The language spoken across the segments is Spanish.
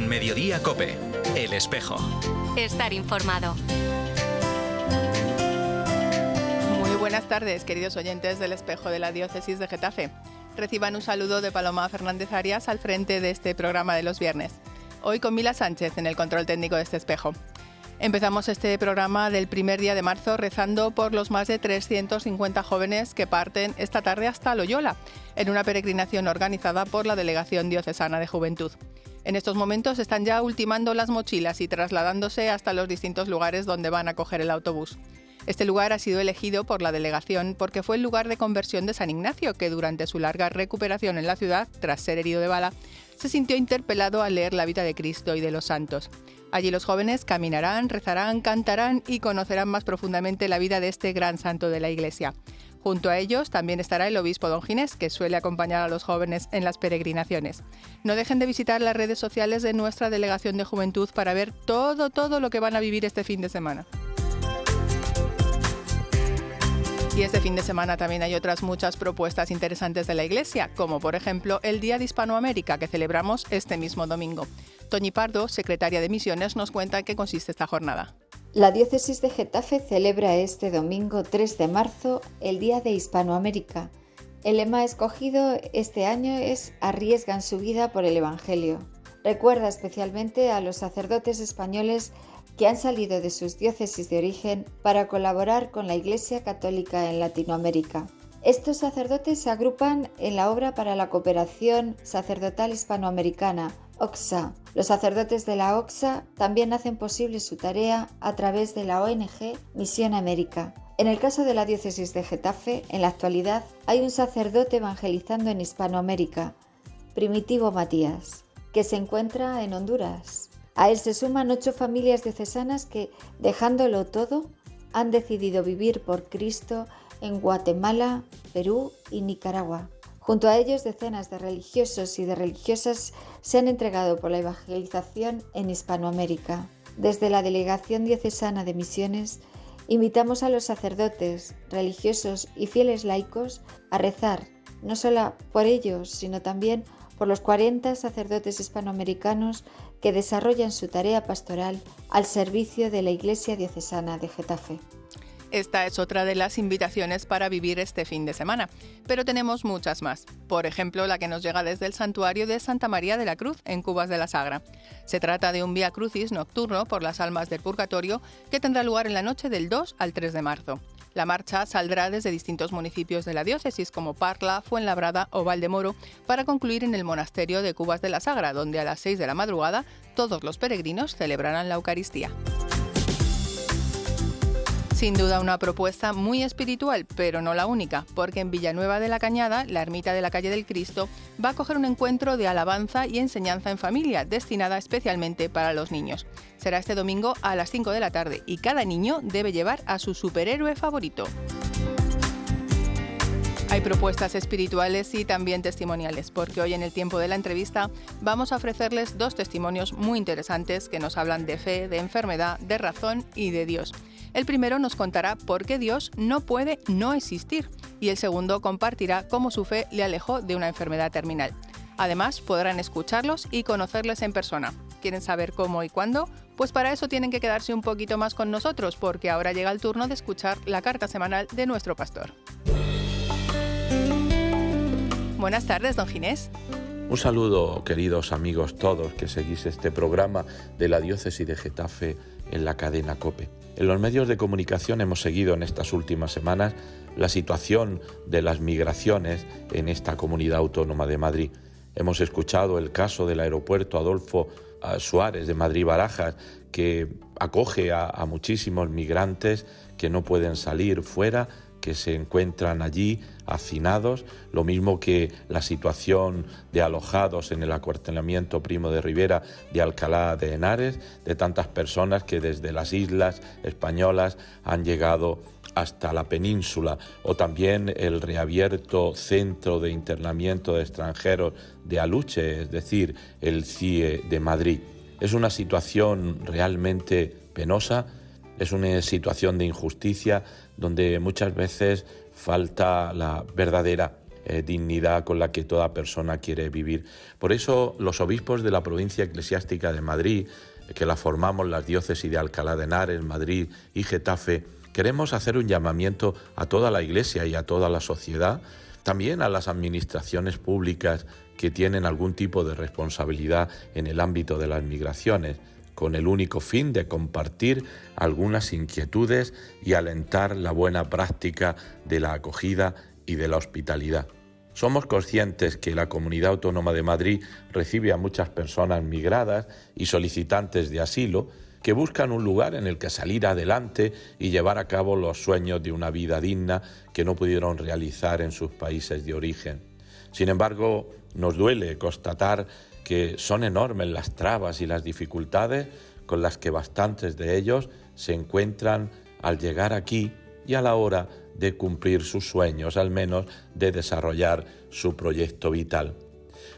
En Mediodía Cope, El Espejo. Estar informado. Muy buenas tardes, queridos oyentes del Espejo de la Diócesis de Getafe. Reciban un saludo de Paloma Fernández Arias al frente de este programa de los viernes. Hoy con Mila Sánchez en el control técnico de este espejo. Empezamos este programa del primer día de marzo rezando por los más de 350 jóvenes que parten esta tarde hasta Loyola, en una peregrinación organizada por la Delegación Diocesana de Juventud. En estos momentos están ya ultimando las mochilas y trasladándose hasta los distintos lugares donde van a coger el autobús. Este lugar ha sido elegido por la delegación porque fue el lugar de conversión de San Ignacio, que durante su larga recuperación en la ciudad, tras ser herido de bala, se sintió interpelado a leer la vida de Cristo y de los santos. Allí los jóvenes caminarán, rezarán, cantarán y conocerán más profundamente la vida de este gran santo de la Iglesia. Junto a ellos también estará el obispo don Ginés, que suele acompañar a los jóvenes en las peregrinaciones. No dejen de visitar las redes sociales de nuestra Delegación de Juventud para ver todo, todo lo que van a vivir este fin de semana. Y este fin de semana también hay otras muchas propuestas interesantes de la Iglesia, como por ejemplo el Día de Hispanoamérica que celebramos este mismo domingo. Toñi Pardo, secretaria de Misiones, nos cuenta en qué consiste esta jornada. La diócesis de Getafe celebra este domingo 3 de marzo el Día de Hispanoamérica. El lema escogido este año es Arriesgan su vida por el Evangelio. Recuerda especialmente a los sacerdotes españoles que han salido de sus diócesis de origen para colaborar con la Iglesia Católica en Latinoamérica. Estos sacerdotes se agrupan en la obra para la cooperación sacerdotal hispanoamericana, OXA. Los sacerdotes de la OXA también hacen posible su tarea a través de la ONG Misión América. En el caso de la diócesis de Getafe, en la actualidad hay un sacerdote evangelizando en Hispanoamérica, Primitivo Matías, que se encuentra en Honduras. A él se suman ocho familias diocesanas que, dejándolo todo, han decidido vivir por Cristo en Guatemala, Perú y Nicaragua. Junto a ellos, decenas de religiosos y de religiosas se han entregado por la evangelización en Hispanoamérica. Desde la Delegación Diocesana de Misiones, invitamos a los sacerdotes, religiosos y fieles laicos a rezar, no solo por ellos, sino también por los 40 sacerdotes hispanoamericanos que desarrollan su tarea pastoral al servicio de la Iglesia Diocesana de Getafe. Esta es otra de las invitaciones para vivir este fin de semana, pero tenemos muchas más. Por ejemplo, la que nos llega desde el santuario de Santa María de la Cruz, en Cubas de la Sagra. Se trata de un Vía Crucis nocturno por las almas del purgatorio que tendrá lugar en la noche del 2 al 3 de marzo. La marcha saldrá desde distintos municipios de la diócesis como Parla, Fuenlabrada o Valdemoro para concluir en el monasterio de Cubas de la Sagra, donde a las 6 de la madrugada todos los peregrinos celebrarán la Eucaristía. Sin duda una propuesta muy espiritual, pero no la única, porque en Villanueva de la Cañada, la ermita de la calle del Cristo, va a coger un encuentro de alabanza y enseñanza en familia, destinada especialmente para los niños. Será este domingo a las 5 de la tarde y cada niño debe llevar a su superhéroe favorito. Hay propuestas espirituales y también testimoniales, porque hoy en el tiempo de la entrevista vamos a ofrecerles dos testimonios muy interesantes que nos hablan de fe, de enfermedad, de razón y de Dios. El primero nos contará por qué Dios no puede no existir y el segundo compartirá cómo su fe le alejó de una enfermedad terminal. Además, podrán escucharlos y conocerles en persona. ¿Quieren saber cómo y cuándo? Pues para eso tienen que quedarse un poquito más con nosotros, porque ahora llega el turno de escuchar la carta semanal de nuestro pastor. Buenas tardes, don Ginés. Un saludo, queridos amigos todos que seguís este programa de la diócesis de Getafe en la cadena Cope. En los medios de comunicación hemos seguido en estas últimas semanas la situación de las migraciones en esta comunidad autónoma de Madrid. Hemos escuchado el caso del aeropuerto Adolfo ah, Suárez de Madrid Barajas, que acoge a, a muchísimos migrantes que no pueden salir fuera que se encuentran allí hacinados, lo mismo que la situación de alojados en el acuartelamiento Primo de Rivera de Alcalá de Henares, de tantas personas que desde las islas españolas han llegado hasta la península, o también el reabierto centro de internamiento de extranjeros de Aluche, es decir, el CIE de Madrid. Es una situación realmente penosa, es una situación de injusticia donde muchas veces falta la verdadera eh, dignidad con la que toda persona quiere vivir. Por eso los obispos de la provincia eclesiástica de Madrid, que la formamos las diócesis de Alcalá de Henares, Madrid y Getafe, queremos hacer un llamamiento a toda la Iglesia y a toda la sociedad, también a las administraciones públicas que tienen algún tipo de responsabilidad en el ámbito de las migraciones, con el único fin de compartir algunas inquietudes y alentar la buena práctica de la acogida y de la hospitalidad. Somos conscientes que la Comunidad Autónoma de Madrid recibe a muchas personas migradas y solicitantes de asilo que buscan un lugar en el que salir adelante y llevar a cabo los sueños de una vida digna que no pudieron realizar en sus países de origen. Sin embargo, nos duele constatar que son enormes las trabas y las dificultades con las que bastantes de ellos se encuentran al llegar aquí y a la hora de cumplir sus sueños, al menos de desarrollar su proyecto vital.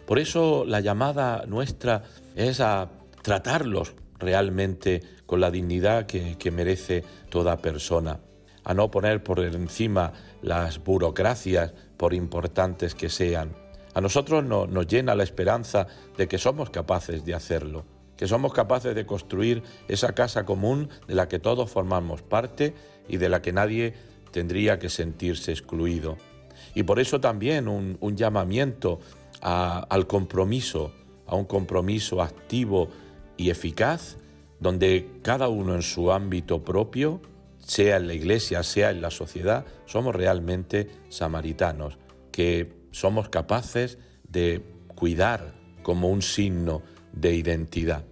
Por eso la llamada nuestra es a tratarlos realmente con la dignidad que, merece toda persona, a no poner por encima las burocracias, por importantes que sean, a nosotros nos llena la esperanza de que somos capaces de hacerlo, que somos capaces de construir esa casa común de la que todos formamos parte y de la que nadie tendría que sentirse excluido. Y por eso también un, llamamiento al compromiso, a un compromiso activo y eficaz, donde cada uno en su ámbito propio, sea en la iglesia, sea en la sociedad, somos realmente samaritanos, que somos capaces de cuidar como un signo de identidad.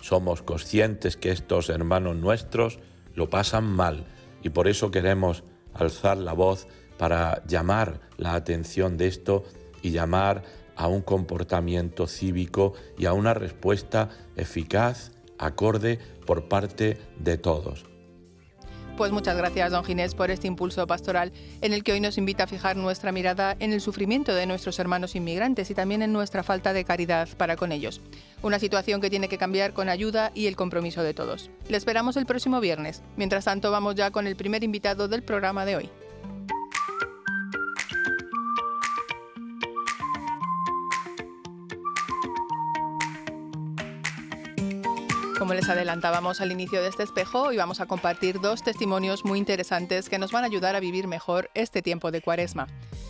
Somos conscientes que estos hermanos nuestros lo pasan mal y por eso queremos alzar la voz para llamar la atención de esto y llamar a un comportamiento cívico y a una respuesta eficaz, acorde por parte de todos. Pues muchas gracias, don Ginés, por este impulso pastoral en el que hoy nos invita a fijar nuestra mirada en el sufrimiento de nuestros hermanos inmigrantes y también en nuestra falta de caridad para con ellos. Una situación que tiene que cambiar con ayuda y el compromiso de todos. Le esperamos el próximo viernes. Mientras tanto, vamos ya con el primer invitado del programa de hoy. Como les adelantábamos al inicio de este espejo, hoy vamos a compartir dos testimonios muy interesantes que nos van a ayudar a vivir mejor este tiempo de cuaresma.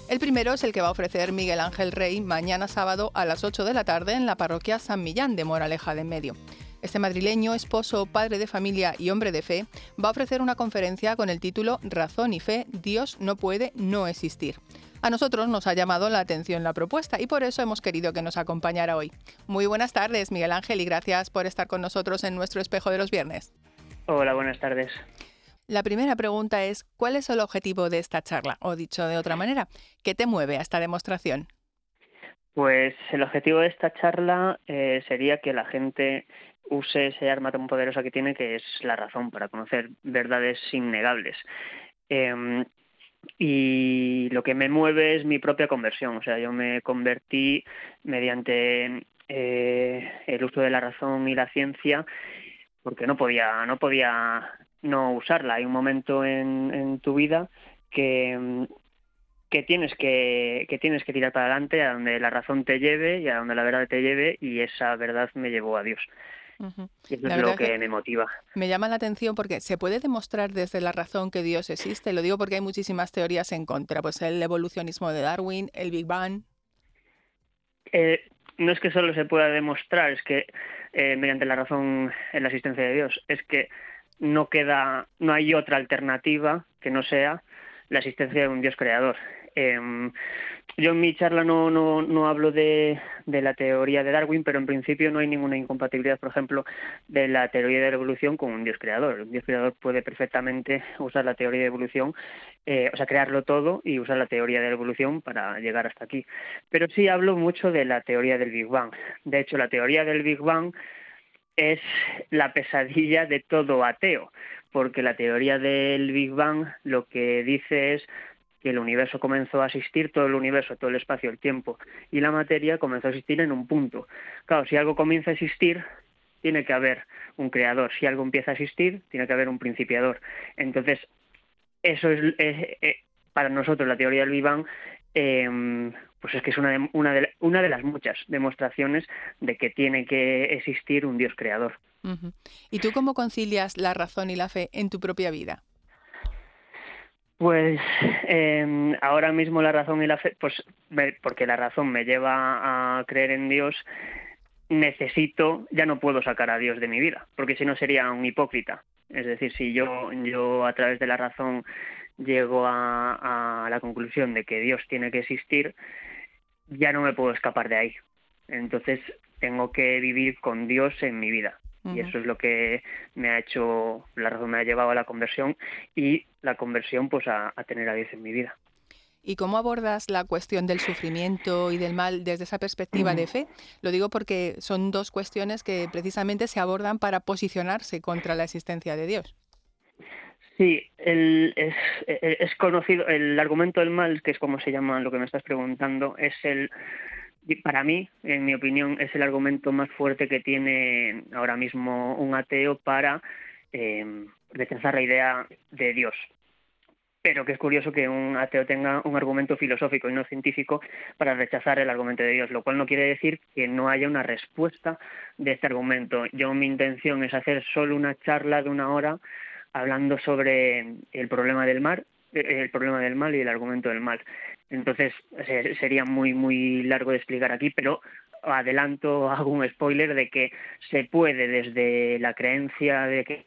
El primero es el que va a ofrecer Miguel Ángel Rey mañana sábado a las 8 de la tarde en la parroquia San Millán de Moraleja de Medio. Este madrileño, esposo, padre de familia y hombre de fe, va a ofrecer una conferencia con el título Razón y Fe, Dios no puede no existir. A nosotros nos ha llamado la atención la propuesta y por eso hemos querido que nos acompañara hoy. Muy buenas tardes, Miguel Ángel, y gracias por estar con nosotros en nuestro espejo de los viernes. Hola, buenas tardes. La primera pregunta es, ¿cuál es el objetivo de esta charla? O dicho de otra manera, ¿qué te mueve a esta demostración? Pues el objetivo de esta charla eh, sería que la gente use ese arma tan poderosa que tiene, que es la razón, para conocer verdades innegables. Em, y lo que me mueve es mi propia conversión. O sea, yo me convertí mediante eh, el uso de la razón y la ciencia porque no podía, no podía no usarla. Hay un momento en, en tu vida que, que tienes que, que tienes que tirar para adelante a donde la razón te lleve y a donde la verdad te lleve y esa verdad me llevó a Dios. Eso es lo que, me motiva. Me llama la atención porque se puede demostrar desde la razón que Dios existe. Lo digo porque hay muchísimas teorías en contra. Pues el evolucionismo de Darwin, el Big Bang. Eh, no es que solo se pueda demostrar, es que eh, mediante la razón en la existencia de Dios, es que no queda, no hay otra alternativa que no sea la existencia de un Dios creador. Em, yo en mi charla no, no, no hablo de, de, la teoría de Darwin, pero en principio no hay ninguna incompatibilidad, por ejemplo, de la teoría de la evolución con un Dios creador. Un Dios creador puede perfectamente usar la teoría de evolución, eh, o sea, crearlo todo y usar la teoría de la evolución para llegar hasta aquí. Pero sí hablo mucho de la teoría del Big Bang. De hecho, la teoría del Big Bang es la pesadilla de todo ateo, porque la teoría del Big Bang lo que dice es que el universo comenzó a existir, todo el universo, todo el espacio, el tiempo y la materia comenzó a existir en un punto. Claro, si algo comienza a existir, tiene que haber un creador. Si algo empieza a existir, tiene que haber un principiador. Entonces, eso es, para nosotros la teoría del Big em, pues es que es una de, una, de, una de las muchas demostraciones de que tiene que existir un Dios creador. ¿Y tú cómo concilias la razón y la fe en tu propia vida? Pues eh, ahora mismo la razón y la fe, pues porque la razón me lleva a creer en Dios, necesito, ya no puedo sacar a Dios de mi vida, porque si no sería un hipócrita. Es decir, si yo, yo a través de la razón llego a, a la conclusión de que Dios tiene que existir, ya no me puedo escapar de ahí. Entonces tengo que vivir con Dios en mi vida. Y eso es lo que me ha hecho, la razón me ha llevado a la conversión y la conversión pues a, tener a Dios en mi vida. ¿Y cómo abordas la cuestión del sufrimiento y del mal desde esa perspectiva de fe? Lo digo porque son dos cuestiones que precisamente se abordan para posicionarse contra la existencia de Dios. Sí, el, es, es, conocido, el argumento del mal, que es como se llama lo que me estás preguntando, es el para mí, en mi opinión, es el argumento más fuerte que tiene ahora mismo un ateo para eh, rechazar la idea de Dios. Pero que es curioso que un ateo tenga un argumento filosófico y no científico para rechazar el argumento de Dios, lo cual no quiere decir que no haya una respuesta de este argumento. Yo mi intención es hacer solo una charla de una hora hablando sobre el problema del mar, el problema del mal y el argumento del mal. Entonces sería muy muy largo de explicar aquí, pero adelanto, hago un spoiler de que se puede desde la creencia de que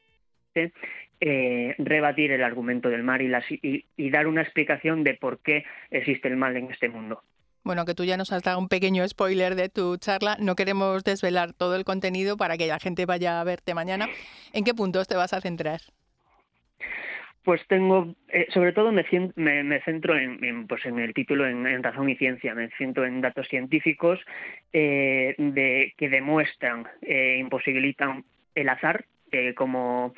eh, rebatir el argumento del mal y, y, dar una explicación de por qué existe el mal en este mundo. Bueno, que tú ya nos has dado un pequeño spoiler de tu charla. No queremos desvelar todo el contenido para que la gente vaya a verte mañana. ¿En qué puntos te vas a centrar? Pues tengo, eh, sobre todo me, me, centro en, pues en el título en, razón y ciencia, me centro en datos científicos eh, de, que demuestran, eh, imposibilitan el azar como,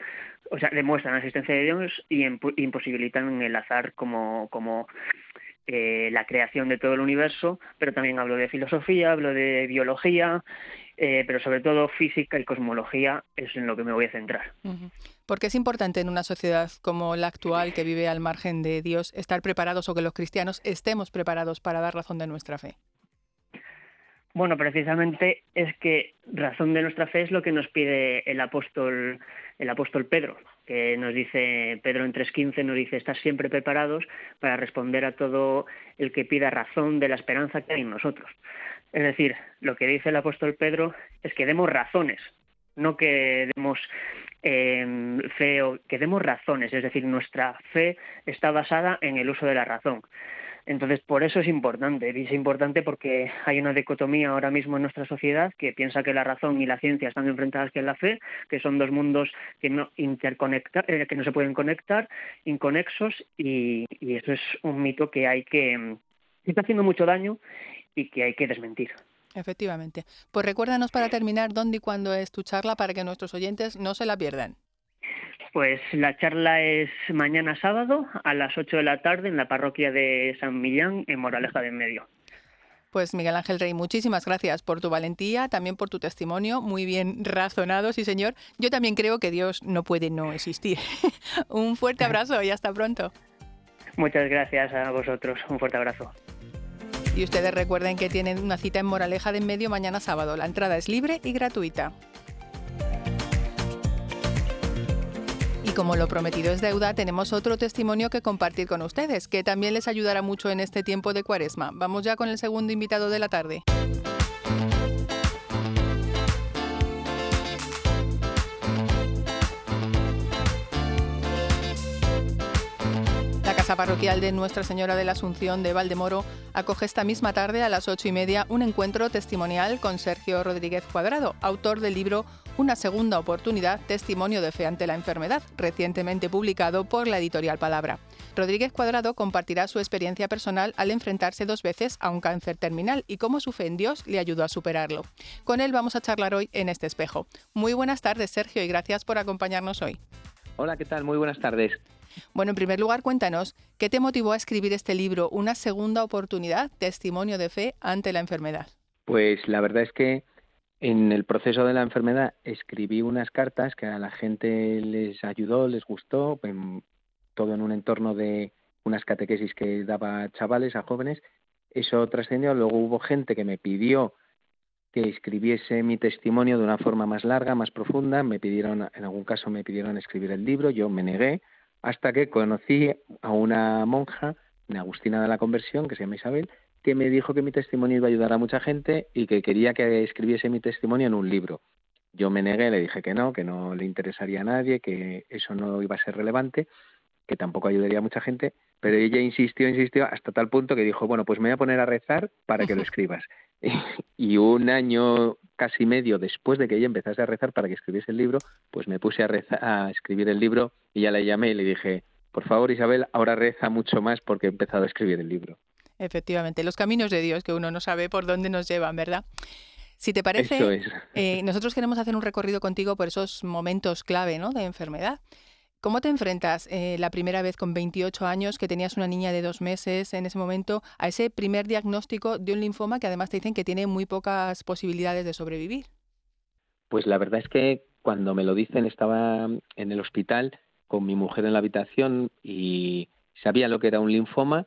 o sea, demuestran la existencia de Dios y imposibilitan el azar como, como la creación de todo el universo, pero también hablo de filosofía, hablo de biología, pero sobre todo física y cosmología es en lo que me voy a centrar. Porque es importante en una sociedad como la actual, que vive al margen de Dios, estar preparados o que los cristianos estemos preparados para dar razón de nuestra fe. Bueno, precisamente es que razón de nuestra fe es lo que nos pide el apóstol, el apóstol Pedro, que nos dice, Pedro en 3.15 nos dice, estar siempre preparados para responder a todo el que pida razón de la esperanza que hay en nosotros. Es decir, lo que dice el apóstol Pedro es que demos razones, no que demos eh, fe o que demos razones, es decir, nuestra fe está basada en el uso de la razón. Entonces, por eso es importante. Y es importante porque hay una dicotomía ahora mismo en nuestra sociedad que piensa que la razón y la ciencia están enfrentadas que la fe, que son dos mundos que no interconecta, eh, que no se pueden conectar, inconexos, y, y, eso es un mito que hay que, que está haciendo mucho daño y que hay que desmentir. Efectivamente. Pues recuérdanos para terminar dónde y cuándo es tu charla para que nuestros oyentes no se la pierdan. Pues la charla es mañana sábado a las 8 de la tarde en la parroquia de San Millán, en Moraleja de Medio. Pues Miguel Ángel Rey, muchísimas gracias por tu valentía, también por tu testimonio, muy bien razonado, sí señor. Yo también creo que Dios no puede no existir. Un fuerte abrazo y hasta pronto. Muchas gracias a vosotros, un fuerte abrazo. Y ustedes recuerden que tienen una cita en Moraleja de en medio mañana sábado. La entrada es libre y gratuita. Como lo prometido es deuda, tenemos otro testimonio que compartir con ustedes, que también les ayudará mucho en este tiempo de cuaresma. Vamos ya con el segundo invitado de la tarde. La parroquial de Nuestra Señora de la Asunción de Valdemoro acoge esta misma tarde a las ocho y media un encuentro testimonial con Sergio Rodríguez Cuadrado, autor del libro Una segunda oportunidad, testimonio de fe ante la enfermedad, recientemente publicado por la editorial Palabra. Rodríguez Cuadrado compartirá su experiencia personal al enfrentarse dos veces a un cáncer terminal y cómo su fe en Dios le ayudó a superarlo. Con él vamos a charlar hoy en este espejo. Muy buenas tardes, Sergio, y gracias por acompañarnos hoy. Hola, ¿qué tal? Muy buenas tardes. Bueno, en primer lugar, cuéntanos, ¿qué te motivó a escribir este libro, Una segunda oportunidad, testimonio de fe ante la enfermedad? Pues la verdad es que en el proceso de la enfermedad escribí unas cartas que a la gente les ayudó, les gustó, todo en un entorno de unas catequesis que daba a chavales, a jóvenes, eso trascendió. Luego hubo gente que me pidió que escribiese mi testimonio de una forma más larga, más profunda. Me pidieron, en algún caso me pidieron escribir el libro, yo me negué, hasta que conocí a una monja, una Agustina de la Conversión, que se llama Isabel, que me dijo que mi testimonio iba a ayudar a mucha gente y que quería que escribiese mi testimonio en un libro. Yo me negué, le dije que no, que no le interesaría a nadie, que eso no iba a ser relevante, que tampoco ayudaría a mucha gente, pero ella insistió, insistió hasta tal punto que dijo, bueno, pues me voy a poner a rezar para que lo escribas. y un año casi medio después de que ella empezase a rezar para que escribiese el libro, pues me puse a, rezar, a escribir el libro y ya la llamé y le dije, por favor Isabel, ahora reza mucho más porque he empezado a escribir el libro. Efectivamente, los caminos de Dios que uno no sabe por dónde nos llevan, ¿verdad? Si te parece, eh, nosotros queremos hacer un recorrido contigo por esos momentos clave ¿no? de enfermedad. ¿Cómo te enfrentas eh, la primera vez con 28 años, que tenías una niña de dos meses en ese momento, a ese primer diagnóstico de un linfoma que además te dicen que tiene muy pocas posibilidades de sobrevivir? Pues la verdad es que cuando me lo dicen estaba en el hospital con mi mujer en la habitación y sabía lo que era un linfoma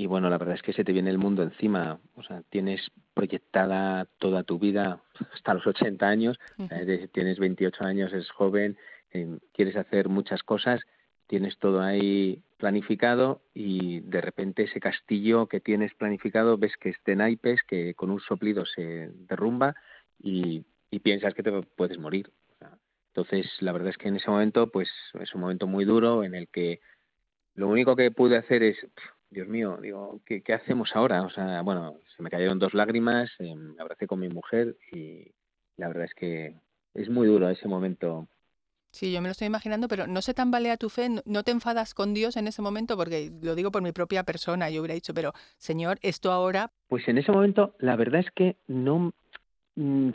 y bueno, la verdad es que se te viene el mundo encima. O sea, tienes proyectada toda tu vida hasta los 80 años, tienes 28 años, eres joven, eh, quieres hacer muchas cosas, tienes todo ahí planificado y de repente ese castillo que tienes planificado ves que es de naipes, que con un soplido se derrumba y, piensas que te puedes morir. entonces, la verdad es que en ese momento, pues es un momento muy duro en el que lo único que pude hacer es Dios mío, digo, ¿qué, hacemos ahora? O sea, bueno, se me cayeron dos lágrimas, eh, me abracé con mi mujer y la verdad es que es muy duro ese momento. Sí, yo me lo estoy imaginando, pero ¿no se tambalea tu fe? ¿No te enfadas con Dios en ese momento? Porque lo digo por mi propia persona, yo hubiera dicho, pero Señor, esto ahora... Pues en ese momento la verdad es que no,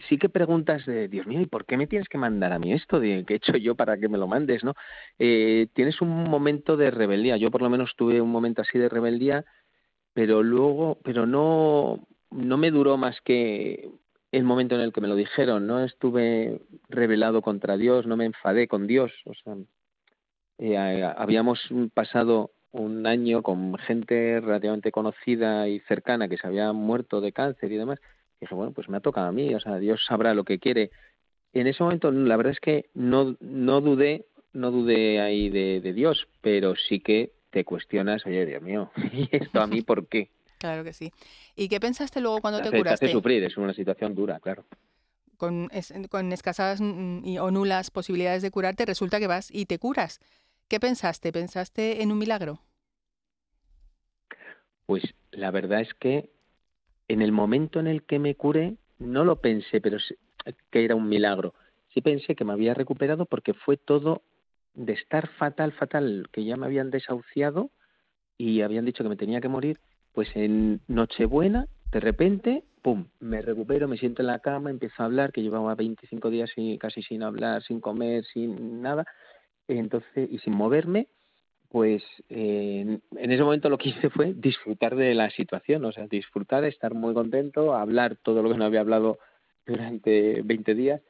sí que preguntas de, Dios mío, ¿y por qué me tienes que mandar a mí esto? ¿Qué he hecho yo para que me lo mandes? ¿no? Eh, tienes un momento de rebeldía. Yo por lo menos tuve un momento así de rebeldía, pero luego, pero no, no me duró más que el momento en el que me lo dijeron. No estuve rebelado contra Dios, no me enfadé con Dios. O sea, eh, habíamos pasado un año con gente relativamente conocida y cercana que se había muerto de cáncer y demás dije, bueno, pues me ha tocado a mí, o sea, Dios sabrá lo que quiere. En ese momento, la verdad es que no, no dudé, no dudé ahí de, Dios, pero sí que te cuestionas, oye, Dios mío, ¿y esto a mí por qué? Claro que sí. ¿Y qué pensaste luego cuando te, curaste? Te hace sufrir, es una situación dura, claro. Con, con escasas y, o nulas posibilidades de curarte, resulta que vas y te curas. ¿Qué pensaste? ¿Pensaste en un milagro? Pues la verdad es que en el momento en el que me curé, no lo pensé, pero que era un milagro. Sí pensé que me había recuperado porque fue todo de estar fatal, fatal, que ya me habían desahuciado y habían dicho que me tenía que morir, pues en Nochebuena, de repente, pum, me recupero, me siento en la cama, empiezo a hablar, que llevaba 25 días casi sin hablar, sin comer, sin nada, entonces, y sin moverme, pues eh, en ese momento lo que hice fue disfrutar de la situación, o sea, disfrutar, estar muy contento, hablar todo lo que no había hablado durante 20 días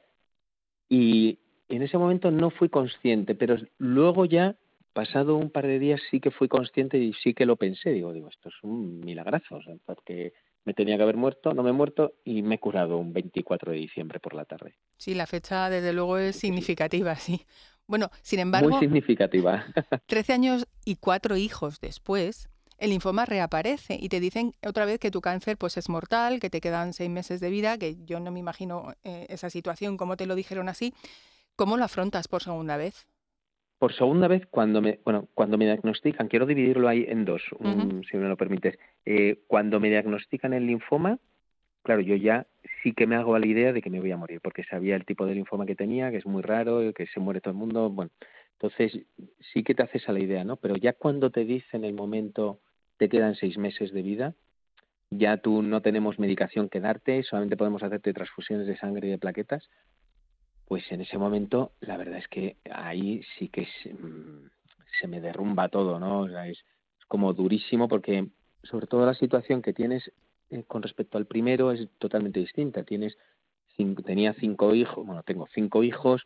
y en ese momento no fui consciente, pero luego ya, pasado un par de días, sí que fui consciente y sí que lo pensé, digo, digo, esto es un milagrazo, o sea, porque me tenía que haber muerto, no me he muerto y me he curado un 24 de diciembre por la tarde. Sí, la fecha desde luego es significativa, sí. Bueno, sin embargo... Muy significativa. Trece años y cuatro hijos después, el linfoma reaparece y te dicen otra vez que tu cáncer pues es mortal, que te quedan seis meses de vida, que yo no me imagino eh, esa situación, cómo te lo dijeron así. ¿Cómo lo afrontas por segunda vez? Por segunda vez, cuando me, bueno, cuando me diagnostican, quiero dividirlo ahí en dos, si me lo permites. Eh, cuando me diagnostican el linfoma, claro, yo ya sí que me hago la idea de que me voy a morir, porque sabía el tipo de linfoma que tenía, que es muy raro, que se muere todo el mundo, bueno, entonces sí que te haces a la idea, ¿no? Pero ya cuando te dicen el momento te quedan seis meses de vida, ya tú no tenemos medicación que darte, solamente podemos hacerte transfusiones de sangre y de plaquetas, pues en ese momento la verdad es que ahí sí que se, mm, me derrumba todo, ¿no? O sea, es como durísimo porque sobre todo la situación que tienes eh, con respecto al primero es totalmente distinta. Tienes tenía cinco hijos, bueno, tengo cinco hijos,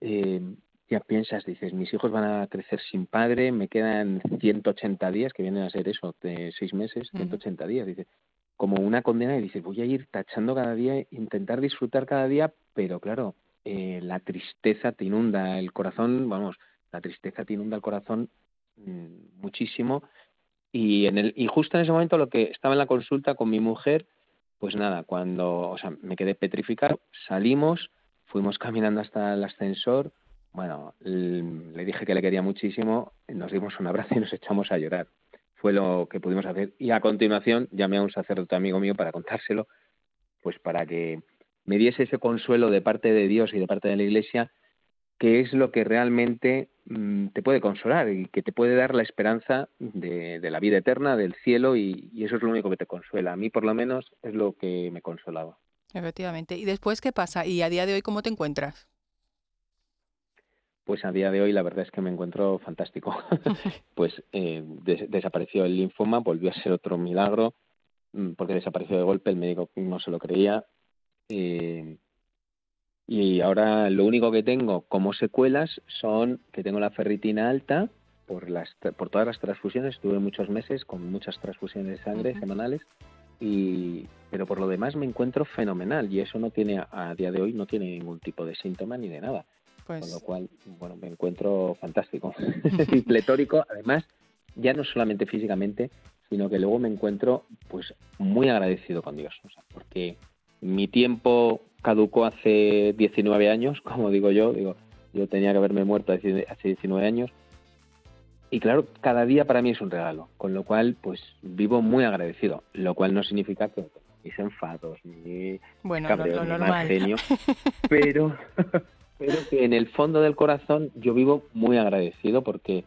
eh, ya piensas, dices, mis hijos van a crecer sin padre, me quedan 180 días, que vienen a ser eso, de seis meses, 180 días, dices, como una condena y dices, voy a ir tachando cada día, intentar disfrutar cada día, pero claro, eh, la tristeza te inunda el corazón, vamos, la tristeza te inunda el corazón mm, muchísimo y en el y justo en ese momento lo que estaba en la consulta con mi mujer, pues nada, cuando, o sea, me quedé petrificado, salimos, fuimos caminando hasta el ascensor, bueno, le dije que le quería muchísimo, nos dimos un abrazo y nos echamos a llorar. Fue lo que pudimos hacer. Y a continuación llamé a un sacerdote amigo mío para contárselo, pues para que me diese ese consuelo de parte de Dios y de parte de la Iglesia, que es lo que realmente mm, te puede consolar y que te puede dar la esperanza de, la vida eterna, del cielo, y, y, eso es lo único que te consuela. A mí, por lo menos, es lo que me consolaba. Efectivamente. ¿Y después qué pasa? ¿Y a día de hoy cómo te encuentras? pues a día de hoy la verdad es que me encuentro fantástico. pues eh, desapareció el linfoma, volvió a ser otro milagro, mm, porque desapareció de golpe, el médico no se lo creía. Eh, y ahora lo único que tengo como secuelas son que tengo la ferritina alta por, las, por todas las transfusiones, estuve muchos meses con muchas transfusiones de sangre semanales, y, pero por lo demás me encuentro fenomenal y eso no tiene a día de hoy no tiene ningún tipo de síntoma ni de nada. Con lo pues cual, bueno, me encuentro fantástico. Y pletórico, además, ya no solamente físicamente, sino que luego me encuentro pues muy agradecido con Dios, porque mi tiempo caducó hace 19 años, como digo yo, digo, yo tenía que haberme muerto hace 19 años, y claro, cada día para mí es un regalo, con lo cual pues vivo muy agradecido, lo cual no significa que mis enfados, ni bueno, cabreos, ni mal genio, pero pero que en el fondo del corazón yo vivo muy agradecido porque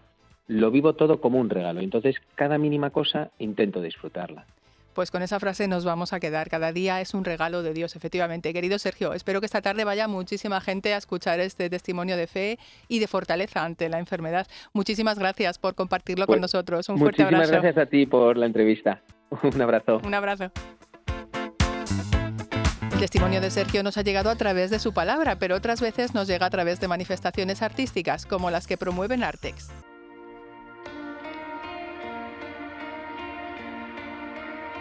lo vivo todo como un regalo. Entonces, cada mínima cosa intento disfrutarla. Pues con esa frase nos vamos a quedar. Cada día es un regalo de Dios, efectivamente. Querido Sergio, espero que esta tarde vaya muchísima gente a escuchar este testimonio de fe y de fortaleza ante la enfermedad. Muchísimas gracias por compartirlo con pues nosotros. Un fuerte abrazo. Muchísimas gracias a ti por la entrevista. Un abrazo. Un abrazo testimonio de Sergio nos ha llegado a través de su palabra, pero otras veces nos llega a través de manifestaciones artísticas, como las que promueven Artex.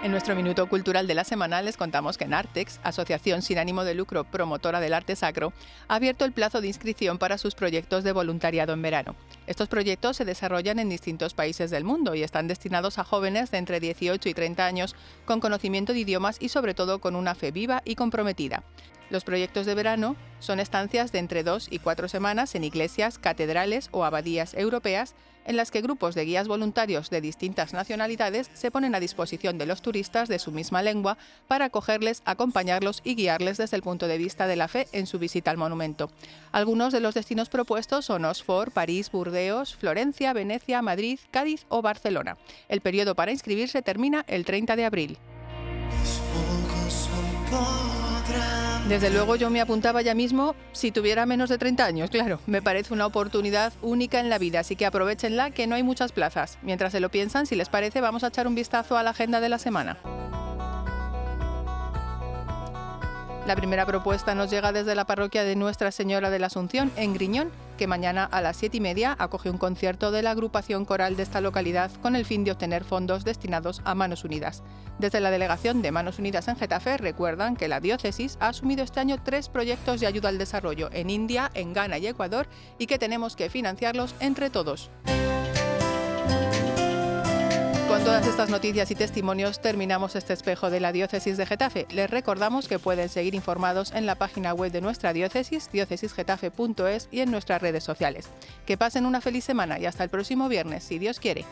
En nuestro minuto cultural de la semana les contamos que Nartex, asociación sin ánimo de lucro promotora del arte sacro, ha abierto el plazo de inscripción para sus proyectos de voluntariado en verano. Estos proyectos se desarrollan en distintos países del mundo y están destinados a jóvenes de entre 18 y 30 años con conocimiento de idiomas y sobre todo con una fe viva y comprometida. Los proyectos de verano son estancias de entre dos y cuatro semanas en iglesias, catedrales o abadías europeas en las que grupos de guías voluntarios de distintas nacionalidades se ponen a disposición de los turistas de su misma lengua para acogerles, acompañarlos y guiarles desde el punto de vista de la fe en su visita al monumento. Algunos de los destinos propuestos son Oxford, París, Burdeos, Florencia, Venecia, Madrid, Cádiz o Barcelona. El periodo para inscribirse termina el 30 de abril. Desde luego yo me apuntaba ya mismo si tuviera menos de 30 años, claro. Me parece una oportunidad única en la vida, así que aprovechenla que no hay muchas plazas. Mientras se lo piensan, si les parece, vamos a echar un vistazo a la agenda de la semana. La primera propuesta nos llega desde la parroquia de Nuestra Señora de la Asunción, en Griñón, que mañana a las siete y media acoge un concierto de la agrupación coral de esta localidad con el fin de obtener fondos destinados a Manos Unidas. Desde la delegación de Manos Unidas en Getafe recuerdan que la diócesis ha asumido este año tres proyectos de ayuda al desarrollo en India, en Ghana y Ecuador y que tenemos que financiarlos entre todos. Con todas estas noticias y testimonios terminamos este espejo de la diócesis de Getafe. Les recordamos que pueden seguir informados en la página web de nuestra diócesis, diócesisgetafe.es y en nuestras redes sociales. Que pasen una feliz semana y hasta el próximo viernes, si Dios quiere.